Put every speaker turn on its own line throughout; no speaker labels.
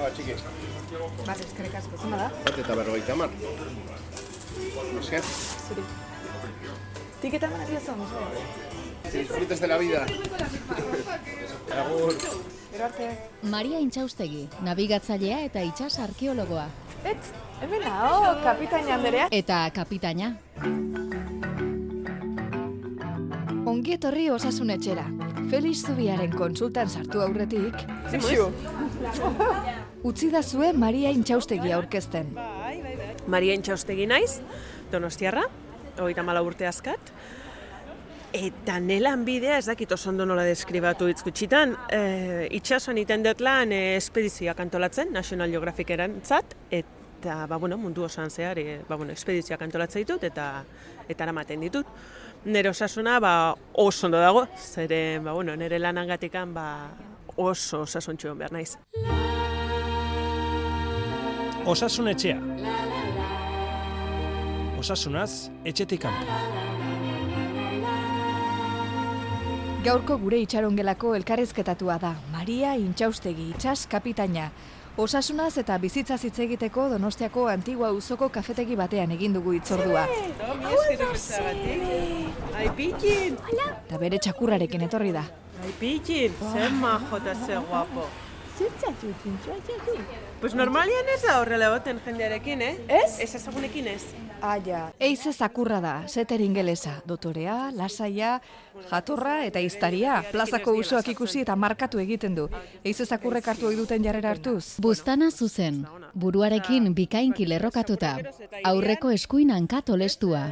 Ba, txiki.
Bale, eskerrik asko, zuma da?
Bat eta berrogeita mar. Esker,
Zuri. Tiketa eman diozu, mesedez.
disfrutes de la vida. Agur.
Gero arte.
Maria Intxaustegi, nabigatzailea eta itsas arkeologoa.
Et, hemen hau, kapitaina anderea.
Eta kapitaina.
Ongi etorri osasun etxera. Felix Zubiaren konsultan sartu aurretik,
Zixu.
Utzi da zuen Maria Intxaustegi aurkezten.
Maria Intxaustegi naiz, donostiarra, hogeita mala urte azkat. Eta nelan bidea ez dakit oso ondo nola deskribatu hitz gutxitan, e, itxasoan iten dut lan e, espedizioak antolatzen, National Geographic erantzat, eta ba, bueno, mundu osoan zehar, e, ba, bueno, espedizioak antolatzen ditut eta eta eramaten ditut. Nere osasuna ba, oso ondo dago, zere ba, bueno, nere lanangatikan ba, oso osasuntxu egon behar naiz.
Osasun etxea. Osasunaz, etxetik kanpo.
Gaurko gure itxarongelako elkarrizketatua da. Maria Intxaustegi, itsas kapitaina. Osasunaz eta bizitza hitz egiteko Donostiako antigua uzoko kafetegi batean egin dugu itzordua.
Ai, pikin!
Eta bere txakurrarekin etorri da.
Ai, pikin, zen majo eta ze guapo. Pues normalian ez da horrela egoten jendearekin, eh?
Ez?
Ez ezagunekin ez.
Aia.
Eize zakurra da, seter ingelesa, dotorea, lasaia, jatorra eta iztaria. Plazako usoak ikusi eta markatu egiten du. Eize zakurrek hartu ohi duten jarrera hartuz.
Buztana zuzen, buruarekin bikainki lerrokatuta, aurreko eskuin hankat olestua.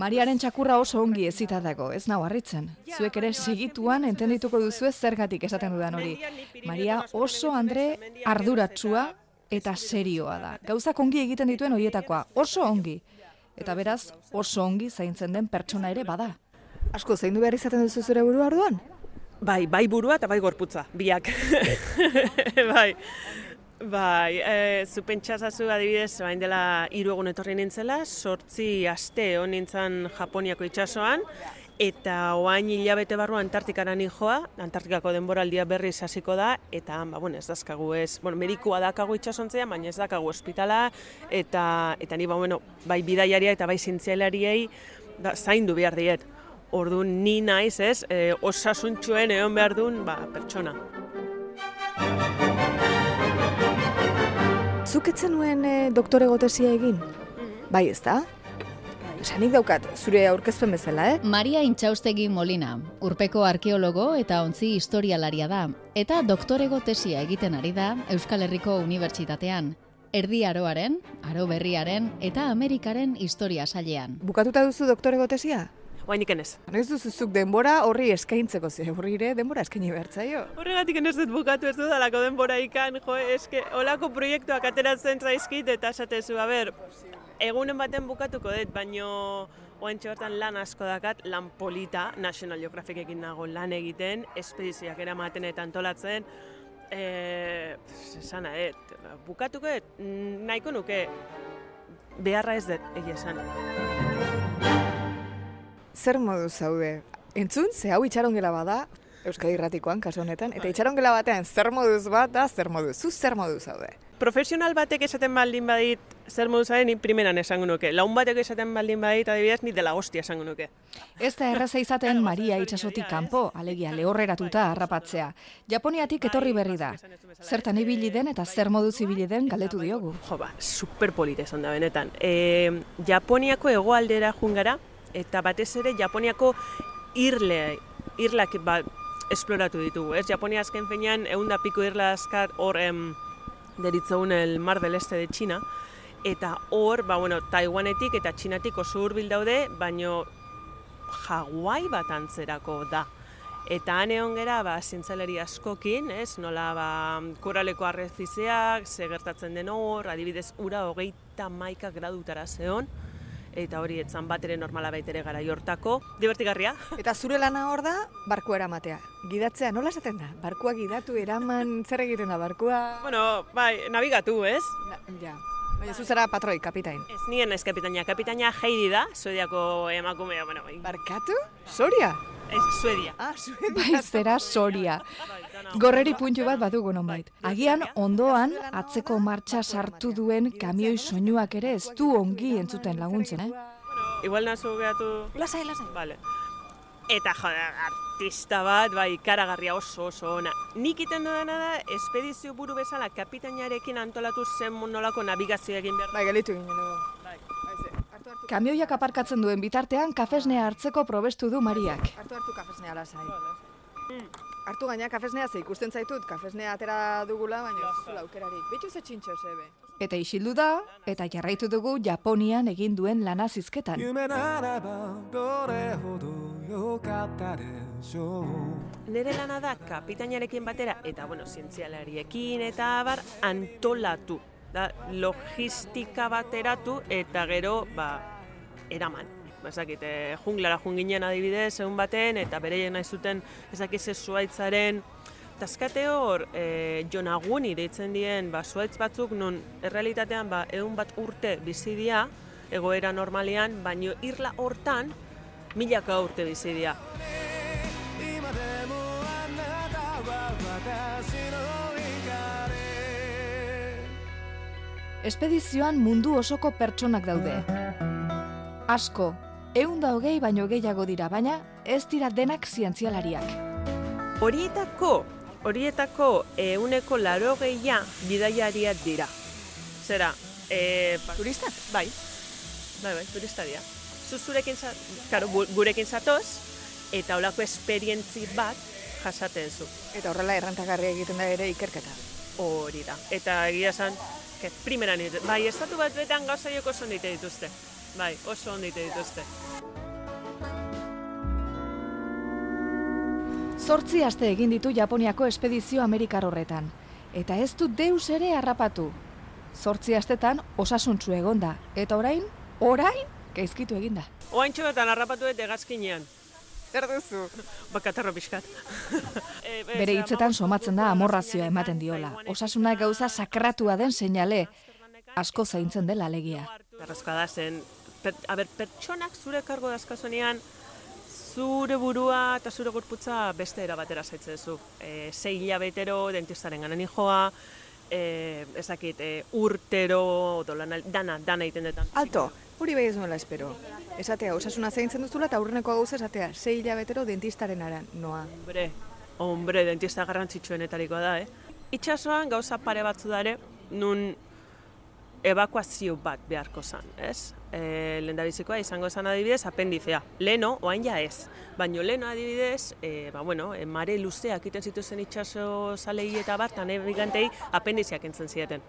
Mariaren txakurra oso ongi ezita dago, ez nau harritzen. Zuek ere segituan entendituko duzu zergatik esaten dudan hori. Maria oso andre arduratsua eta serioa da. Gauzak ongi egiten dituen horietakoa, oso ongi. Eta beraz, oso ongi zaintzen den pertsona ere bada.
Asko, zein du behar izaten duzu zure burua orduan?
Bai, bai burua eta bai gorputza, biak. bai. Bai, e, zu pentsazazu adibidez, bain dela hiru egun etorri nintzela, sortzi aste hon nintzen Japoniako itsasoan, eta oain hilabete barru Antartikara joa, Antartikako denboraldia berriz hasiko da, eta ba, bueno, ez dazkagu ez, bueno, medikua dakagu itsasontzean, baina ez dakagu ospitala, eta, eta ni, ba, bueno, bai bidaiaria eta bai zintzialariei da, zaindu behar diet. Orduan ni naiz, ez, e, osasuntxuen egon behar duen ba, pertsona.
Zuk etzen nuen e, doktore gotesia egin? Bai, ez da? Esanik daukat, zure aurkezpen bezala, eh?
Maria Intxaustegi Molina, urpeko arkeologo eta ontzi historialaria da, eta doktorego tesia egiten ari da Euskal Herriko Unibertsitatean. Erdi aroaren, aro berriaren eta Amerikaren historia sailean.
Bukatuta duzu doktore gotesia?
Oainik enez.
Noiz duzuzuk denbora horri eskaintzeko ze horrire denbora eskaini bertzaio.
Horregatik ez dut bukatu ez dudalako denbora ikan, jo, eske, olako proiektuak ateratzen zaizkit eta esatezu, a ber, egunen baten bukatuko dut, baino oantxe bertan lan asko dakat, lan polita, National Geographicekin nago lan egiten, espedizioak eramaten eta antolatzen, e, esan dut, bukatuko mm, nahiko nuke, beharra ez dut, egia esan.
Zer modu zaude? Entzun, ze hau itxarongela bada, Euskadi Irratikoan, kasu honetan, eta itxarongela batean zer moduz bat da, zer moduz, zu zer modu zaude?
Profesional batek esaten baldin badit zer modu zaren, ni primeran esango nuke. Laun batek esaten baldin badit, adibidez, ni dela hostia esango nuke.
Ez da erraza izaten Maria itsasotik kanpo, alegia lehorreratuta harrapatzea. Japoniatik etorri berri da. Zertan ibili den eta zer moduz ibili den galdetu diogu.
Jo, ba, superpolit esan da benetan. E, Japoniako hegoaldera jungara, eta batez ere Japoniako irle, irlak ba, esploratu ditugu. Ez? Japonia azken fenean, egun da piko irla azkar hor em, deritzogun el Mar del Este de China, eta hor, ba, bueno, Taiwanetik eta Txinatik oso hurbil daude, baino Hawaii bat antzerako da. Eta han egon gera, ba, zintzaleri askokin, ez, nola, ba, koraleko arrezizeak, ze gertatzen den hor, adibidez, ura hogeita maika gradutara zehon, eta hori etzan bat ere normala baitere gara jortako. Divertigarria.
Eta zure lana hor da, barkua eramatea. Gidatzea, nola esaten da? Barkua gidatu, eraman, zer egiten da barkua?
Bueno, bai, nabigatu, ez?
Na, ja. Baina zu zara patroi, kapitain.
Ez nien ez kapitaina, kapitaina Heidi da, Suediako emakumea, bueno, bai.
Barkatu? Soria?
Ez, Suedia.
Ah, Suedia.
Bai, zera soria. Gorreri puntu bat badugu nonbait. Agian ondoan atzeko martxa sartu duen kamioi soinuak ere ez du ongi entzuten laguntzen, eh?
Igual nazu behatu...
Lasai, lasai.
Vale. Eta joder, artista bat, bai, ikaragarria oso oso ona. Nik iten dudana da, espedizio buru bezala kapitainarekin antolatu zen nolako navigazio egin behar.
Bai, gelitu ginen dugu.
Bai.
Bai, ze, hartu, hartu,
Kamioiak aparkatzen duen bitartean kafesnea hartzeko probestu du Mariak.
Hartu hartu kafesnea lasai. Hmm. Hartu gaina kafesnea ze ikusten zaitut, kafesnea atera dugula, baina ez aukerarik. Bitu ze txintxo zebe.
Eta isildu da, eta jarraitu dugu Japonian egin duen lana zizketan.
Nere lana da kapitainarekin batera, eta bueno, zientzialariekin, eta abar antolatu. Da, logistika bateratu, eta gero, ba, eraman. Ba, Ezakit, e, eh, junglara junginen adibidez, egun baten, eta bereien nahi zuten ezakiz ez zuaitzaren Taskate hor, eh, e, jonaguni deitzen dien, ba, zuaitz batzuk non errealitatean ba, egun bat urte bizi dia, egoera normalean, baino irla hortan milaka urte bizi
dia.
Espedizioan mundu osoko pertsonak daude. Asko, eun hogei baino gehiago dira, baina ez dira denak zientzialariak.
Horietako, horietako euneko laro gehia bidaiariak dira. Zera, e, ba,
Turistak?
bai, bai, bai, turista dira. Zu zurekin, za, karo, gu- gurekin zatoz, eta olako esperientzi bat jasaten zu.
Eta horrela errentagarria egiten da ere ikerketa.
Hori da. Eta egia esan, primeran bai, estatu bat betan gauzaiok oso ondite dituzte. Bai, oso ondite dituzte.
Zortzi aste egin ditu Japoniako espedizio Amerikar horretan. Eta ez du deus ere harrapatu. Zortzi astetan osasuntsu egonda. Eta orain, orain, gaizkitu eginda.
Oaintxo betan harrapatu dut egazkinean.
Zer duzu?
Bakatarro pixkat. E, e,
Bere hitzetan somatzen da amorrazioa ematen diola. Osasuna gauza sakratua den seinale. Asko zaintzen dela alegia.
Garrazkoa da zen, per, aber, pertsonak zure kargo dazkazunean, zure burua eta zure gorputza beste era batera zaitzen zu. E, sei hilabetero dentistaren ganen joa, e, ezakit, e, urtero, odo, lana, dana, dana egiten detan.
Alto, hori bai ez nuela espero. Esatea, osasuna zaintzen duzula eta aurreneko gauza esatea, sei hilabetero dentistaren aran, noa.
Hombre, hombre, dentista garrantzitsuenetarikoa da, eh? Itxasoan gauza pare batzu dare, nun evakuazio bat beharko zan, ez? E, lehendabizikoa izango zan adibidez apendizea. Leno, oain ja ez. Baino leno adibidez, e, ba, bueno, e, mare luzeak iten zituzen itxaso zalei eta bat, eta nabigantei apendiziak entzen zieten.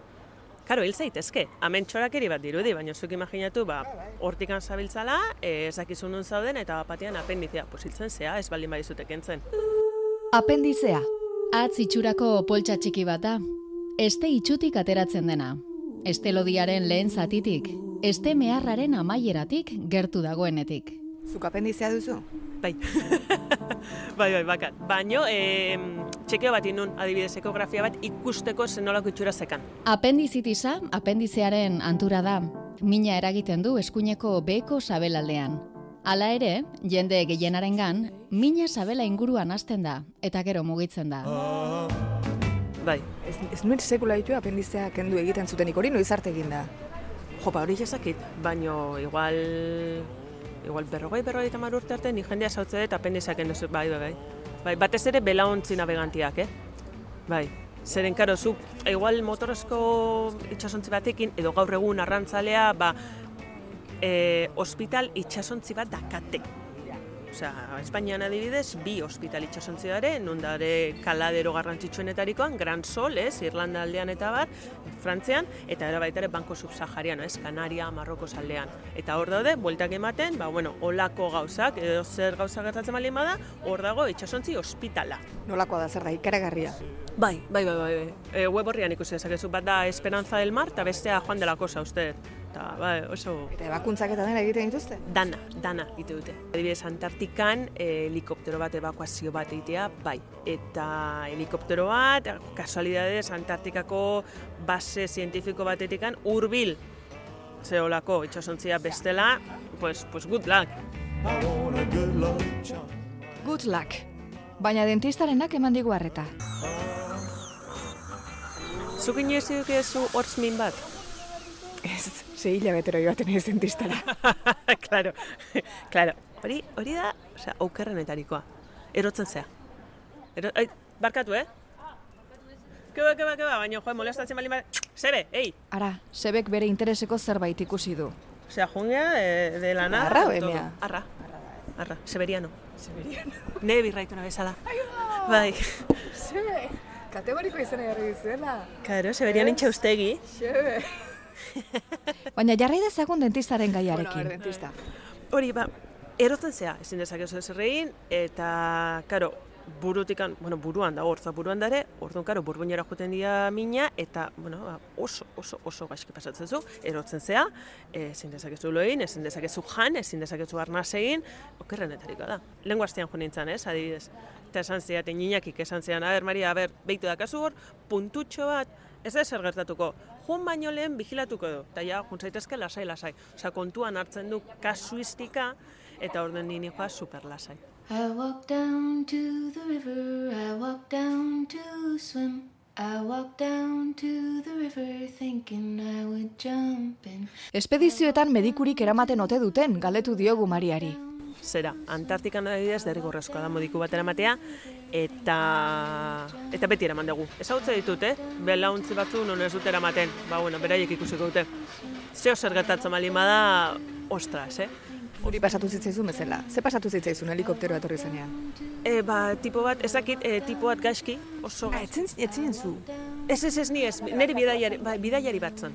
Karo, hil zaitezke, hemen txorakeri bat dirudi, baina zuk imaginatu, ba, hortikan zabiltzala, ez dakizu nun zauden, eta batean apendizea, pues hiltzen zea, ez baldin badizute kentzen.
Apendizea.
Atz itxurako poltsa txiki bat da. Este itxutik ateratzen dena. Este lodiaren lehen zatitik. Este meharraren amaieratik gertu dagoenetik.
Zuk apendizea duzu?
Bai. bai, bai, bakat. Baino, e, txekeo bat inun, adibidez, ekografia bat ikusteko zenolako itxura zekan.
Apendizitisa, apendizearen antura da. Mina eragiten du eskuineko beko sabelaldean. Hala ere, jende gehienarengan, mina sabela inguruan hasten da, eta gero mugitzen da.
Bai.
Ez, ez nuen sekula ditu apendizea kendu egiten zutenik hori noiz arte egin da.
Jo, ba, hori jazakit, baino igual... Igual berrogei, berrogei tamar urte arte, ni jendea sautze dut apendizak endozu, bai, bai, bai. Bai, batez ere belaontzi navegantiak, eh? Bai. Zeren, karo, zu, igual motorozko itxasontzi batekin, edo gaur egun arrantzalea, ba, e, hospital itxasontzi bat dakate. Osea, Espainian adibidez, bi hospital itxasontzi dare, nun dare kaladero garrantzitsuenetarikoan, Gran Sol, ez, Irlanda aldean eta bar, Frantzian, eta era baita ere Banko Subsahariano, ez, Kanaria, Marroko aldean. Eta hor daude, bueltak ematen, ba, bueno, olako gauzak, edo zer gauza gertatzen baldin bada, hor dago itxasontzi ospitala.
Nolakoa da zer da, ikaragarria.
Bai, bai, bai, bai. bai. E, web horrian ikusi dezakezu, bat da Esperanza del Mar, eta bestea Juan de la Cosa, uste. Eta, bai, oso
Eta ebakuntzak eta dena egiten dituzte?
dana, dana ite dute. Adibidez, Antartikan eh, helikoptero bat evakuazio bat egitea, bai. Eta helikoptero bat, kasualidadez, Antartikako base zientifiko batetikan hurbil zeolako itxasontzia bestela, pues, pues good luck.
Good luck charm
Good luck. Baina dentistarenak eman digu harreta.
Zuk inoiz edukezu hortz min bat?
Ez, sei hilabetero joaten ez dentistara.
claro, claro. Hori, hori da, osea, aukerrenetarikoa. Erotzen zea. Ero, ai, barkatu, eh? Keba, keba, keba, baina, joe, molestatzen bali. Sebe, ei!
Ara, sebek bere intereseko zerbait ikusi du.
Osea, jungea, eh, de la nada.
Arra o
todo.
emea?
Arra. Arra, Severiano. Severiano. Ne birraituna bezala. Bai.
Xebe, kategoriko izena jarri dizuela.
Karo, Severiano intxaustegi.
Xebe.
Baina jarri dezagun dentistaren
Bueno,
gaiarekin.
ver, dentista.
Hori, ba, erotzen zea, ezin dezakezu ez erregin, eta, karo, burutikan, bueno, buruan da, hortza buruan dare, orduan, karo, burbuinera joten dira mina, eta, bueno, ba, oso, oso, oso gaizki pasatzen zu, erotzen zea, ezin dezakezu lo egin, ezin dezakezu jan, ezin dezakezu arnaz egin, okerrenetariko da. Lengu astean jo nintzen, ez, adibidez. Eta esan ziaten, ninakik esan zian, a ber, Maria, a ber, behitu dakazu hor, puntutxo bat, ez da zer gertatuko, jun baino lehen vigilatuko du, eta ja, jun zaitezke lasai, lasai. Osea, kontuan hartzen du kasuistika, eta orden nini joa super lasai.
I walk down to the river, I walk down to swim. I walk down to the river thinking I would jump in.
Espedizioetan medikurik eramaten ote duten, galdetu diogu Mariari.
Zera, Antartikan adibidez derrigorrezkoa da modiku batera matea, eta eta beti eraman dugu. Ezagutze ditut, eh? Belauntzi batzu non ez dut eramaten. Ba, bueno, beraiek ikusiko dute. Zeo zer gertatzen bali bada, ostras, eh?
Hori pasatu zitzaizun bezala. Ze pasatu zitzaizun helikopteroa etorri zenean?
E, ba, tipo bat, ezakit, e, tipo bat gaizki, oso
Ah, etzen, etzen zu.
Ez, ez, ez, ni ez, nire bidaiari, bai, bidaiari bat zen.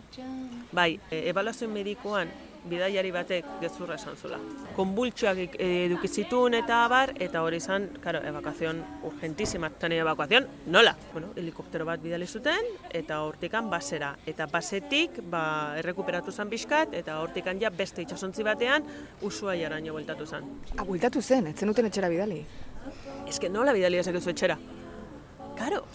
Bai, e, ebaluazio medikoan bidaiari batek gezurra esan zula. Konbultxoak ik- e, eduki zituen eta abar, eta hori izan, karo, evakuazion urgentísima, eta nire evakuazion, nola? Bueno, helikoptero bat bidali zuten, eta hortikan basera. Eta basetik, ba, errekuperatu zen pixkat, eta hortikan ja beste itxasontzi batean, usua jaraino bueltatu zen.
Ah, bueltatu zen, etzen duten etxera bidali.
Ez que nola bidali ezakezu etxera? Karo,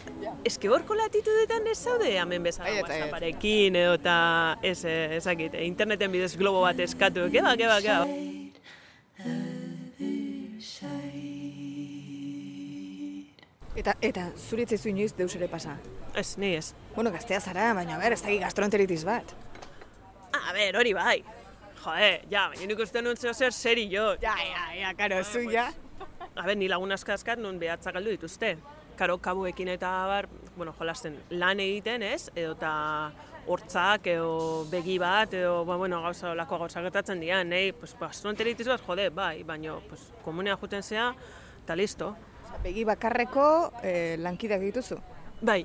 que horko latitudetan ez zaude hemen bezala. WhatsApparekin edo eta ez, eh, ezakit, eh, interneten bidez globo bat eskatu, keba, keba, keba.
Eta, eta, zuritzaizu inoiz deus ere pasa.
Ez, ni ez.
Bueno, gaztea zara, baina, ber, ez da gastroenteritis bat.
A ber, hori bai. Joe, ja, baina nik uste nuen zer seri jo.
Ja, ja, ja, karo, zu ja.
A ber, ni lagun askaskat nun behatza galdu dituzte. Karo, kabuekin eta bar, bueno, jolasten lan egiten, ez? Edo eta hortzak, edo begi bat, edo, ba, bueno, gauza, lako gauza gertatzen dira, nahi, pues, gastroenteritis bat, jode, bai, baino, pues, komunea juten zea, eta listo.
Osea, Begi bakarreko eh, lankideak dituzu.
Bai.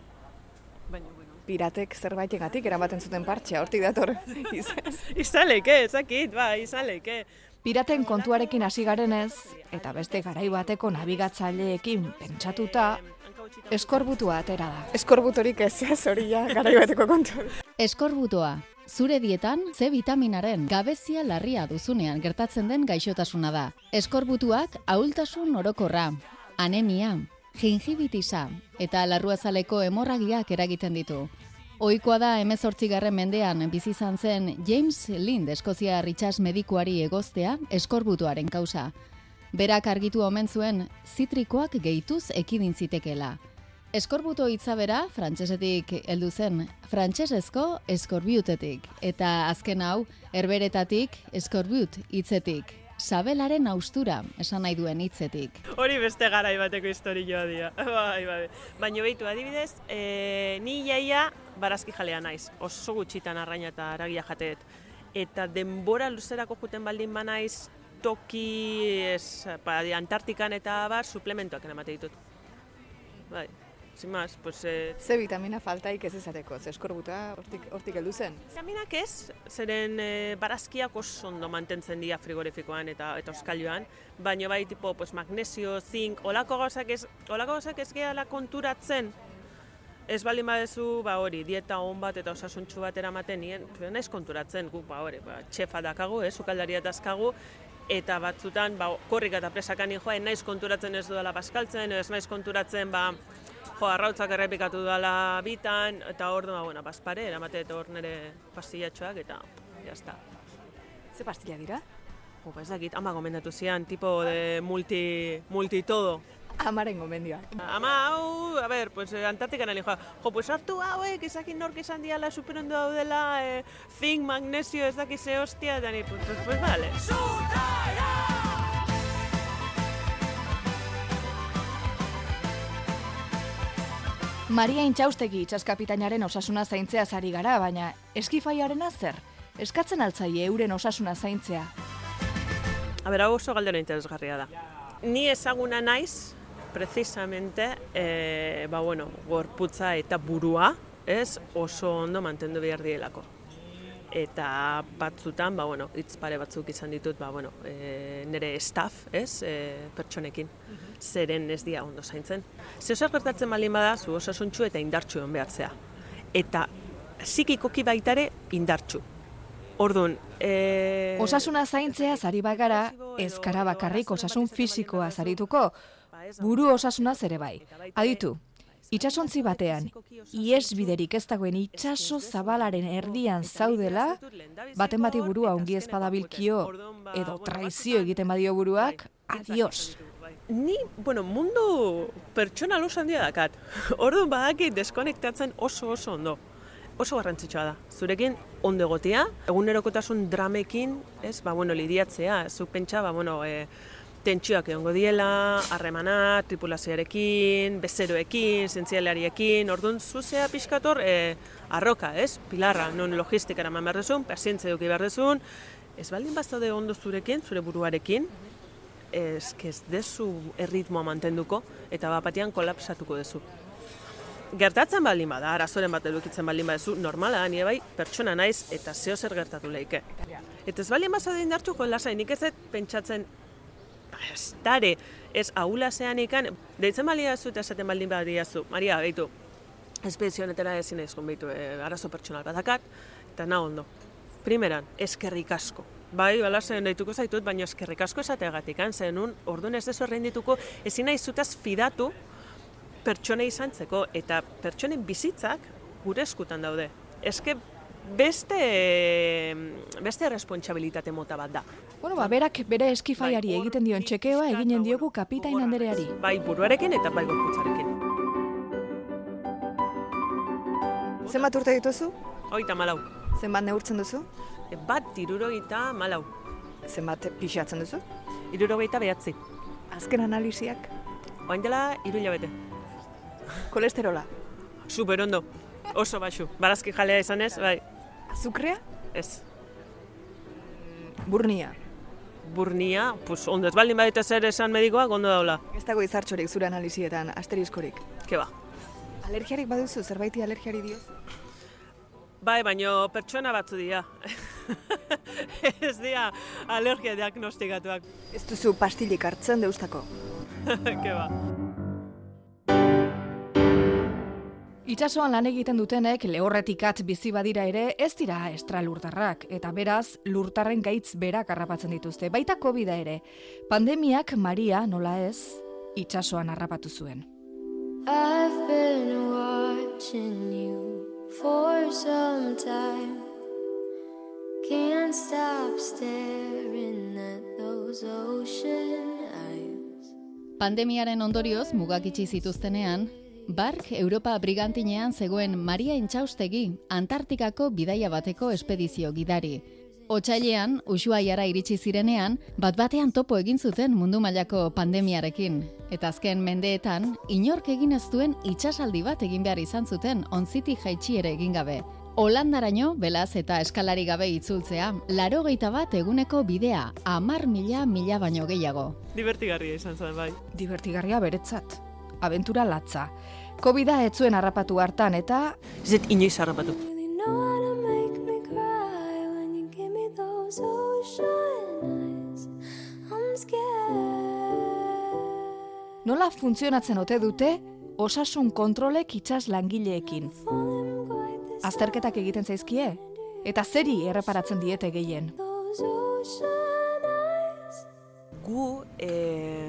Baina, bueno.
Piratek zerbaitegatik eramaten zuten partxea, hortik dator. Izan
leike, ezakit, bai, izan leike.
Piraten kontuarekin hasi garenez, eta beste garai bateko nabigatzaileekin pentsatuta, eskorbutua atera da.
Eskorbutorik ez, ez hori ja, garai bateko kontu.
Eskorbutoa. Zure dietan C vitaminaren gabezia larria duzunean gertatzen den gaixotasuna da. Eskorbutuak ahultasun orokorra, anemia, gingibitisa eta larruazaleko hemorragiak eragiten ditu. Ohikoa da 18. mendean bizi izan zen James Lind Eskozia Richards medikuari egoztea eskorbutuaren kausa. Berak argitu omen zuen zitrikoak gehituz ekidin zitekela. Eskorbuto hitza bera, frantsesetik heldu zen, frantsesezko eskorbiutetik, eta azken hau, herberetatik eskorbiut hitzetik. Sabelaren austura, esan nahi duen hitzetik.
Hori beste garai bateko historioa dira. bai, bai. Baina behitu, adibidez, e, ni jaia barazki jalea naiz. Oso gutxitan arraina eta aragia jateet. Eta denbora luzerako juten baldin banaiz toki ez, pa, Antartikan eta bar suplementoak emate ditut. Bai, sin más, pues... Eh,
Ze vitamina faltaik ez ezateko, ze eskorbuta hortik, hortik heldu zen.
Vitaminak ez, zeren e, barazkiak oso ondo mantentzen dira frigorifikoan eta eta oskailuan, baina bai tipo pues, magnesio, zink, olako gauzak ez, olako gauzak ez gehala konturatzen, ez baldin badezu, ba hori, dieta on bat eta osasuntxu bat eramaten nien, naiz konturatzen, guk ba hori, ba, txefa dakagu, ez, sukaldaria dazkagu, eta batzutan, ba, korrika eta presakan joa, naiz konturatzen ez dudala paskaltzen, ez naiz konturatzen, ba, jo, arrautzak errepikatu dudala bitan, eta hor ba, bueno, bazpare, eramate eta hor nire pastillatxoak, eta jazta.
Ze pastilla dira?
Jo, ez dakit, ama gomendatu zian, tipo de multi, multi todo.
Amaren gomendioa.
Ama, hau, a ber, pues, eh, Antartikan ali, jo, jo, pues hartu hauek, ezakin nork esan diala superondo daudela, eh, zinc, magnesio, ez dakit ze hostia, eta ni, pues, pues, pues, vale.
Maria Intxaustegi itxaskapitainaren osasuna zaintzea zari gara, baina eskifaiaren zer? Eskatzen altzaie euren osasuna zaintzea.
A ber, hau oso galdera interesgarria da. Ni ezaguna naiz, precisamente, e, ba, bueno, gorputza eta burua, ez, oso ondo mantendu behar dielako. Eta batzutan, ba, bueno, hitz pare batzuk izan ditut, ba, bueno, e, nire staff, ez, e, pertsonekin, zeren ez dia ondo zaintzen. Ze zer gertatzen baldin bada, zu osasuntxu eta indartxu egon behartzea. Eta psikikoki baitare indartxu. Orduan, e...
Osasuna zaintzea zari bagara, ez kara bakarrik osasun fisikoa zarituko, buru osasuna ere bai. Aditu, itxasontzi batean, iesbiderik ez dagoen itxaso zabalaren erdian zaudela, baten bati burua ongi ezpadabilkio edo traizio egiten badio buruak, adios.
Ni, bueno, mundu pertsonal oso handia dakat. Orduan badakit deskonektatzen oso oso ondo. Oso garrantzitsua da. Zurekin ondo egotea, egunerokotasun dramekin, ez, ba, bueno, lidiatzea, zuk pentsa, ba, bueno, e, tentsioak egongo diela, harremana, tripulazioarekin, bezeroekin, zientzialariekin, orduan zuzea pixkator e, arroka, ez? Pilarra, non logistikara eman behar dezun, pazientzia duki behar dezun, ez baldin bazaude ondo zurekin, zure buruarekin, ez, ez dezu erritmoa mantenduko, eta bapatian kolapsatuko dezu. Gertatzen baldin bada, arazoren bat edukitzen baldin badezu, normala da, nire bai, pertsona naiz eta zeo zer gertatu leike. Eta ez baldin bazaude indartxu, jo, lasai, nik ez pentsatzen ez dare, ez ahula zean ikan, deitzen baliazu eta esaten baldin badiazu, Maria, behitu, espezio honetara ezin ezkon behitu, e, arazo pertsonal bat dakat, eta na ondo. Primeran, eskerrik asko. Bai, bala zen deituko zaitut, baina eskerrik asko esateagatik, zenun, orduan ez dezu dituko, ezin nahi zutaz fidatu pertsonei izantzeko, eta pertsonen bizitzak gure eskutan daude. Eske beste beste responsabilitate mota bat da.
Bueno, ba, berak bere eskifaiari egiten dion txekeoa eginen diogu kapitain andereari.
Bai buruarekin eta bai gorputzarekin.
Zenbat urte dituzu?
Hoita malau.
Zenbat neurtzen duzu?
E, bat irurogeita malau.
Zenbat pixatzen duzu?
Irurogeita behatzi.
Azken analiziak?
Oain dela iru hilabete.
Kolesterola?
Super ondo. Oso baxu. Barazki jalea izanez, bai.
Azukrea?
Ez.
Burnia?
Burnia, pues ondo ez baldin badita zer esan medikoak, ondo daula.
Ez dago izartxorik zure analizietan, asteriskorik.
Ke ba.
Alergiarik baduzu, zerbaiti alergiari dioz?
Bai, baino pertsona batzu dira. ez dira alergia diagnostikatuak.
Ez duzu pastilik hartzen deustako.
Ke
Itxasoan lan egiten dutenek lehorretikat bizi badira ere ez dira estralurtarrak eta beraz lurtarren gaitz berak harrapatzen dituzte. Baita covid ere. Pandemiak Maria nola ez itxasoan harrapatu zuen.
I've been watching you for some time. Can't stop staring at those ocean eyes.
Pandemiaren ondorioz mugak itxi zituztenean, Bark Europa brigantinean zegoen Maria Intxaustegi, Antartikako bidaia bateko espedizio gidari. Otsailean, Ushuaiara iritsi zirenean, bat batean topo egin zuten mundu mailako pandemiarekin. Eta azken mendeetan, inork egin ez duen itsasaldi bat egin behar izan zuten onziti jaitsi ere egin gabe. Holandaraino, belaz eta eskalari gabe itzultzea, laro bat eguneko bidea, amar mila mila baino gehiago.
Divertigarria izan zen, bai.
Divertigarria beretzat. Abentura latza. Covida ez zuen harrapatu hartan eta
Ez dut inoiz harrapatu.
Nola funtzionatzen ote dute osasun kontrolek itsas langileekin. Azterketak egiten zaizkie eta zeri erreparatzen diete gehien.
Gu e,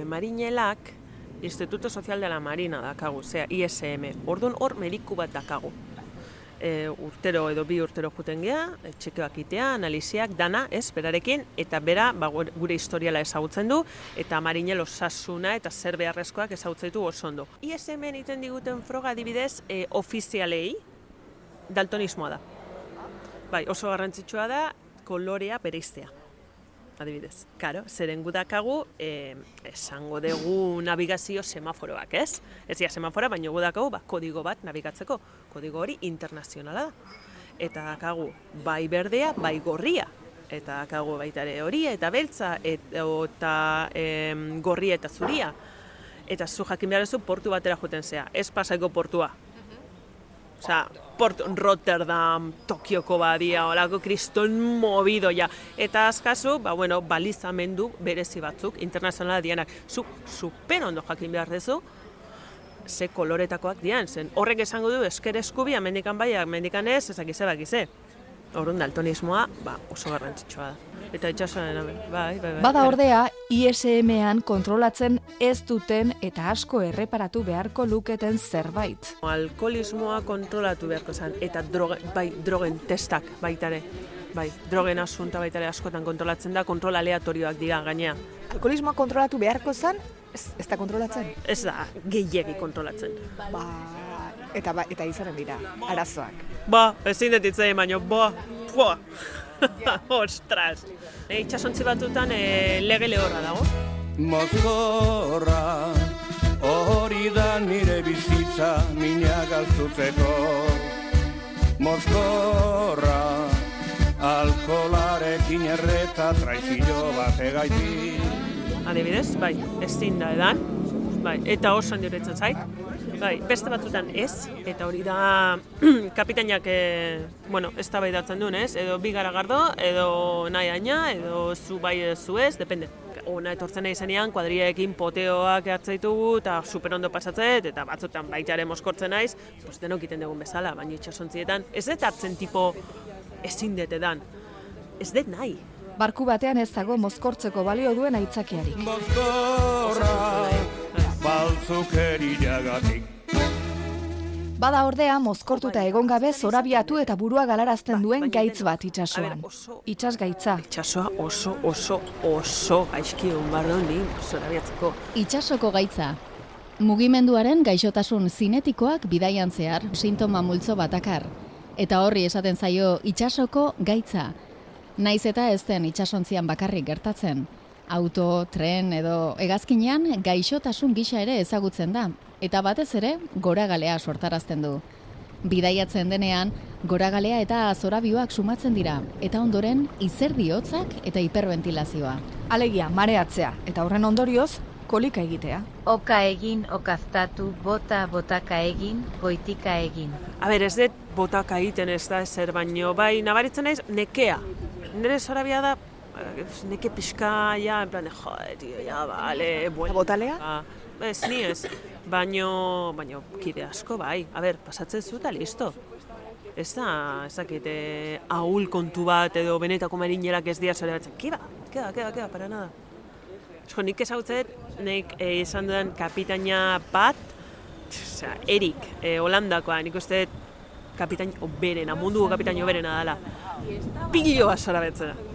marinelak Instituto Social de la Marina dakagu, zera ISM. Orduan hor mediku bat dakagu. e, urtero edo bi urtero juten gea, e, txekeoak itea, analiziak, dana, ez, berarekin, eta bera ba, gure historiala ezagutzen du, eta marinel osasuna eta zer beharrezkoak ezagutzen ditu oso ondo. ISM-en iten diguten froga adibidez e, ofizialei daltonismoa da. Bai, oso garrantzitsua da kolorea bereiztea. Adibidez, karo, zeren gudakagu, eh, esango dugu navigazio semaforoak, ez? Ez dira semafora, baina gudakagu, ba, kodigo bat nabigatzeko. Kodigo hori internazionala da. Eta dakagu, bai berdea, bai gorria. Eta dakagu baita ere horia eta beltza, et, eta em, gorria eta zuria. Eta zu jakin behar duzu portu batera joten zea, ez pasaiko portua. Osea, Port Rotterdam, Tokioko badia, olako kriston movido ja. Eta azkazu, ba, bueno, balizamendu berezi batzuk, internazionala dianak. Zu super ondo jakin behar dezu, ze koloretakoak dian, zen horrek esango du esker eskubi, amendikan bai, amendikan ez, ezakize bakize. Orduan daltonismoa, ba, oso garrantzitsua da. Eta itxasoan, bai, bai, bai.
Bada ordea, ISM-ean kontrolatzen ez duten eta asko erreparatu beharko luketen zerbait.
Alkoholismoa kontrolatu beharko zen, eta droge, bai, drogen testak baita ere. Bai, drogen asunta baita ere askotan kontrolatzen da, kontrol aleatorioak dira gainea.
Alkoholismoa kontrolatu beharko zen, ez, ez da kontrolatzen.
Ez da, gehiegi kontrolatzen.
Ba, eta, ba, eta izanen dira, arazoak.
Ba, ezin dut itzai, baino, ba, ba. Ostras. E, itxasontzi batutan e, lege lehorra dago.
Mozkorra hori da nire bizitza mina galtzutzeko Mozkorra alkolarekin erreta traizio bat egaiti
Adibidez, bai, ezin da edan, bai, eta oso handiretzen zait. Bai, beste batzutan ez, eta hori da kapitainak, e, bueno, ez da duen, ez? Edo bi garagardo, edo nahi aina, edo zu bai edo zu ez, depende. Ona etortzen nahi zenean, kuadriaekin poteoak hartzaitugu, eta super ondo pasatzet, eta batzutan baita ere moskortzen naiz, pues denok iten dugun bezala, baina itxasontzietan, ez dut hartzen tipo ezin dut edan. Ez dut nahi.
Barku batean ez dago mozkortzeko balio duen aitzakiarik.
Mozkorra baltzukeriagatik
Bada ordea, mozkortuta egon gabe zorabiatu eta burua galarazten duen gaitz bat itsasoan. Itsas gaitza.
Itxasoa oso, oso, oso gaizki hon bardo ni zorabiatzeko.
Itsasoko gaitza. Mugimenduaren gaixotasun zinetikoak bidaian zehar sintoma multzo batakar. Eta horri esaten zaio itsasoko gaitza. Naiz eta ez den itsasontzian bakarrik gertatzen. Auto, tren edo hegazkinean gaixotasun gisa ere ezagutzen da. Eta batez ere, goragalea sortarazten du. Bidaiatzen denean, goragalea eta zorabioak sumatzen dira, eta ondoren izerdi hotzak eta hiperventilazioa.
Alegia, mareatzea, eta horren ondorioz, kolika egitea.
Oka egin, okaztatu, bota, botaka egin, goitika egin.
A ber, ez dut botaka egiten ez da ezer baino, bai, nabaritzen naiz, nekea. Nire zorabia da, eh, neke pixka, ja, en plan, joder, tío, ja, vale, bueno.
Botalea?
Ah, ez, ni ez. Baino, baino, kide asko, bai. A ber, pasatzen zu eta listo. Ez da, ez dakit, eh, ahul kontu bat edo benetako marinerak ez dira zore batzen. Kiba, keba, keba, keba, para nada. Esko, nik ezagutzen, nik eh, izan dudan kapitaina bat, osea, Erik, eh, Holandakoa, nik uste kapitain oberena, munduko kapitain oberena dela. Pillo bat zora betzena.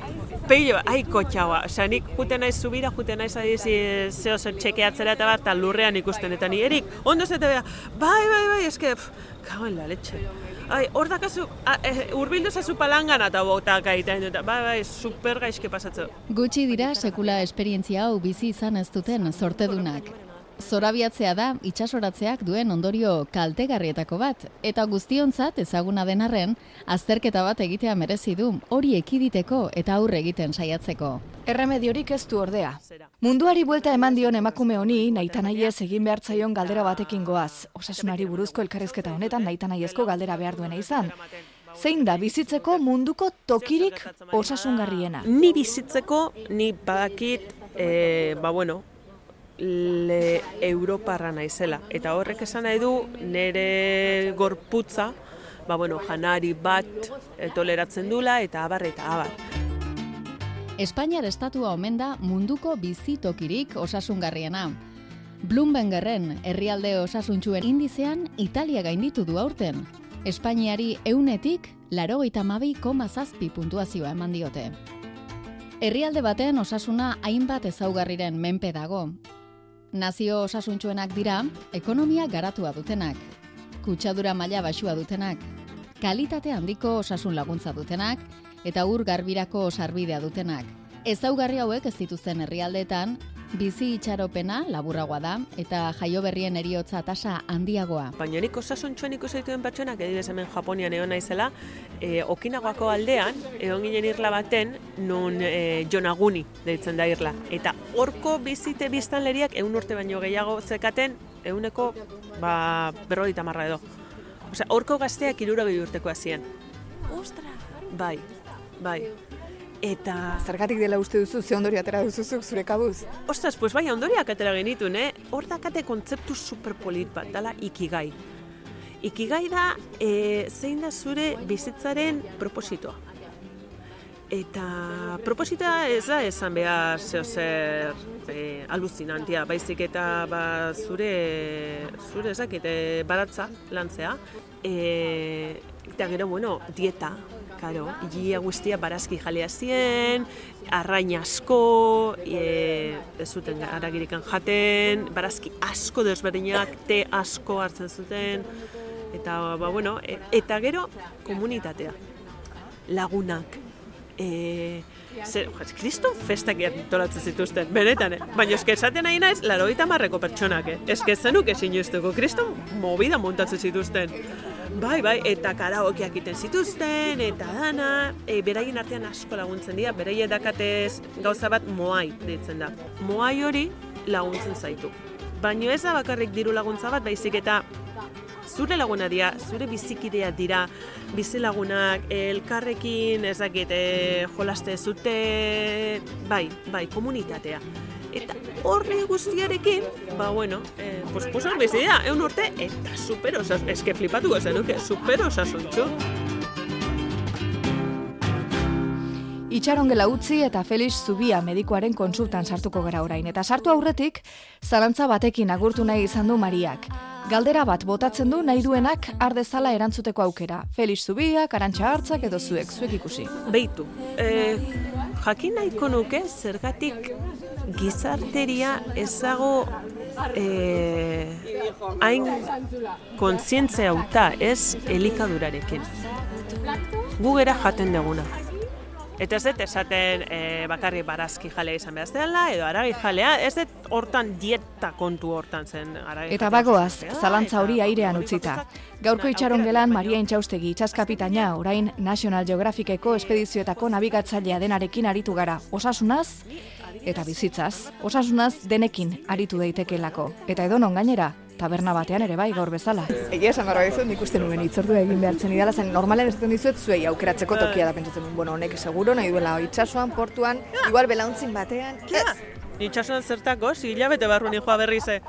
Pillo, ai kotxaua. Osea, nik juten naiz zubira, juten naiz adizi zeo zer txekeatzera eta bat, lurrean ikusten eta ni, Erik, ondo zete bera, bai, bai, bai, eske, pff, kago en la leche. Ai, hor dakazu, eh, urbildu zazu palangana eta botak egiten dut, bai, bai, super gaizke pasatzen.
Gutxi dira sekula esperientzia hau bizi izan ez duten sortedunak. Zorabiatzea da itsasoratzeak duen ondorio kaltegarrietako bat, eta guztiontzat ezaguna den arren, azterketa bat egitea merezi du, hori ekiditeko eta aurre egiten saiatzeko.
Erremediorik ez du ordea. Munduari buelta eman dion emakume honi, naita nahiez egin behar zaion galdera batekin goaz. Osasunari buruzko elkarrizketa honetan naita nahiezko galdera behar duena izan. Zein da bizitzeko munduko tokirik osasungarriena?
Ni bizitzeko, ni badakit, e, ba bueno, le Europarra naizela. Eta horrek esan nahi du nire gorputza, ba bueno, janari bat toleratzen dula eta abar eta abar.
Espainiar estatua omen da munduko bizitokirik osasungarriena. Bloombergerren herrialde osasuntxuen indizean Italia gainditu du aurten. Espainiari eunetik larogeita mabi koma zazpi puntuazioa eman diote. Herrialde baten osasuna hainbat ezaugarriren menpe dago. Nazio osasuntxuenak dira, ekonomia garatua dutenak, kutsadura maila basua dutenak, kalitate handiko osasun laguntza dutenak, eta ur garbirako sarbidea dutenak. Ezaugarri hauek ez dituzten herrialdeetan, bizi itxaropena laburragoa da eta jaio berrien eriotza tasa handiagoa.
Baina nik osasuntxuan ikusi dituen pertsonak, edibes hemen Japonian egon naizela, e, okinagoako aldean, egon ginen irla baten, nun e, jonaguni deitzen da irla. Eta horko bizite biztanleriak egun urte baino gehiago zekaten, eguneko ba, berrogeita marra edo. Osea, horko gazteak irura urteko hasien.
Ostra!
Bai, bai. Eta...
Zergatik dela uste duzu, ze ondori atera duzuzuk zure kabuz?
Ostras, pues bai, ondoriak atera genitun, eh? Hor dakate kontzeptu superpolit bat, dala ikigai. Ikigai da, e, zein da zure bizitzaren propositoa. Eta proposita ez da esan behar zeo zer e, aluzinantia, baizik eta ba, zure, zure ezakite baratza lantzea. E, eta gero, bueno, dieta, karo, ia guztia barazki jalea zien, arrain asko, e, ez zuten aragirikan jaten, barazki asko desberdinak, te asko hartzen zuten, eta, ba, bueno, e, eta gero komunitatea, lagunak, e, zer, kriston festak antolatzen zituzten, benetan, eh? baina eske esaten nahi naiz, laroita marreko pertsonak, eh? eske zenuk ezin kriston movida montatzen zituzten. Bai, bai, eta karaokeak egiten zituzten, eta dana, e, beraien artean asko laguntzen dira, beraien dakatez gauza bat moai deitzen da. Moai hori laguntzen zaitu. Baina ez da bakarrik diru laguntza bat, baizik eta zure laguna dira, zure bizikidea dira, bizilagunak, elkarrekin, ez dakit, e, jolaste zute, bai, bai, komunitatea. Eta horri guztiarekin, ba, bueno, e, pues, hor bizi dira, egun urte, eta super osas, eske flipatuko zenuke, super osasuntxu.
Itxaron gela utzi eta Felix Zubia medikuaren konsultan sartuko gara orain. Eta sartu aurretik, zalantza batekin agurtu nahi izan du Mariak. Galdera bat botatzen du nahi duenak ardezala erantzuteko aukera. Felix Zubia, Karantxa Hartzak edo zuek, zuek ikusi.
Beitu, e, jakin nahiko nuke zergatik gizarteria ezago e, hain kontzientzia hauta ez elikadurarekin. Gu gera jaten deguna. Eta ez dut esaten e, bakarrik barazki jalea izan behar dela, edo aragi jalea, ez dut hortan dieta kontu hortan zen aragi
Eta bagoaz, zalantza hori airean utzita. Gaurko itxaron gelan Maria Intxaustegi itxaskapitaina orain National Geographiceko espedizioetako nabigatzailea denarekin aritu gara. Osasunaz eta bizitzaz. Osasunaz denekin aritu daitekelako. Eta edonon gainera, taberna batean ere bai gaur bezala.
Egia esan barra dizuet, nik uste nuen itzordua egin behartzen idala, zen normalen esaten dizuet zuei aukeratzeko tokia da pentsatzen duen, bueno, honek seguro nahi duela itxasuan, portuan, igual belauntzin batean, ez.
Itxasuan zertako, hilabete barru joa berrize.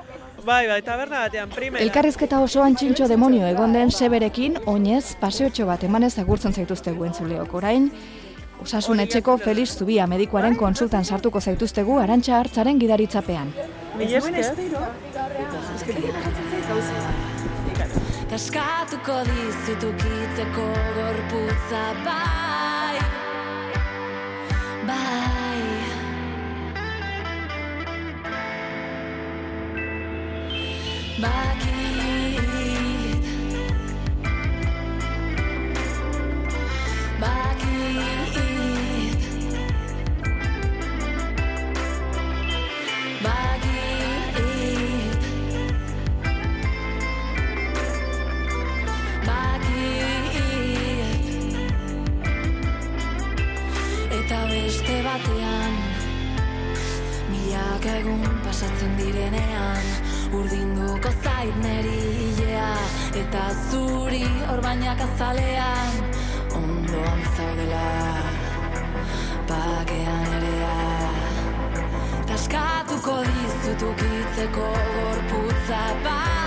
Bai, bai, taberna batean, primera.
Elkarrizketa osoan txintxo demonio egon den seberekin, oinez, paseotxo bat emanez agurtzen zaituztegu entzuleok orain, Osasun etxeko Felix Zubia medikuaren konsultan sartuko zaituztegu arantxa hartzaren gidaritzapean.
Kaskatuko dizutukitzeko gorputza bai. Bai. Bakit batean. Milak egun pasatzen direnean Urdinduko zait neri hilea Eta zuri orbainak azalean Ondoan zaudela Bakean erea Taskatuko dizutukitzeko gorputza bai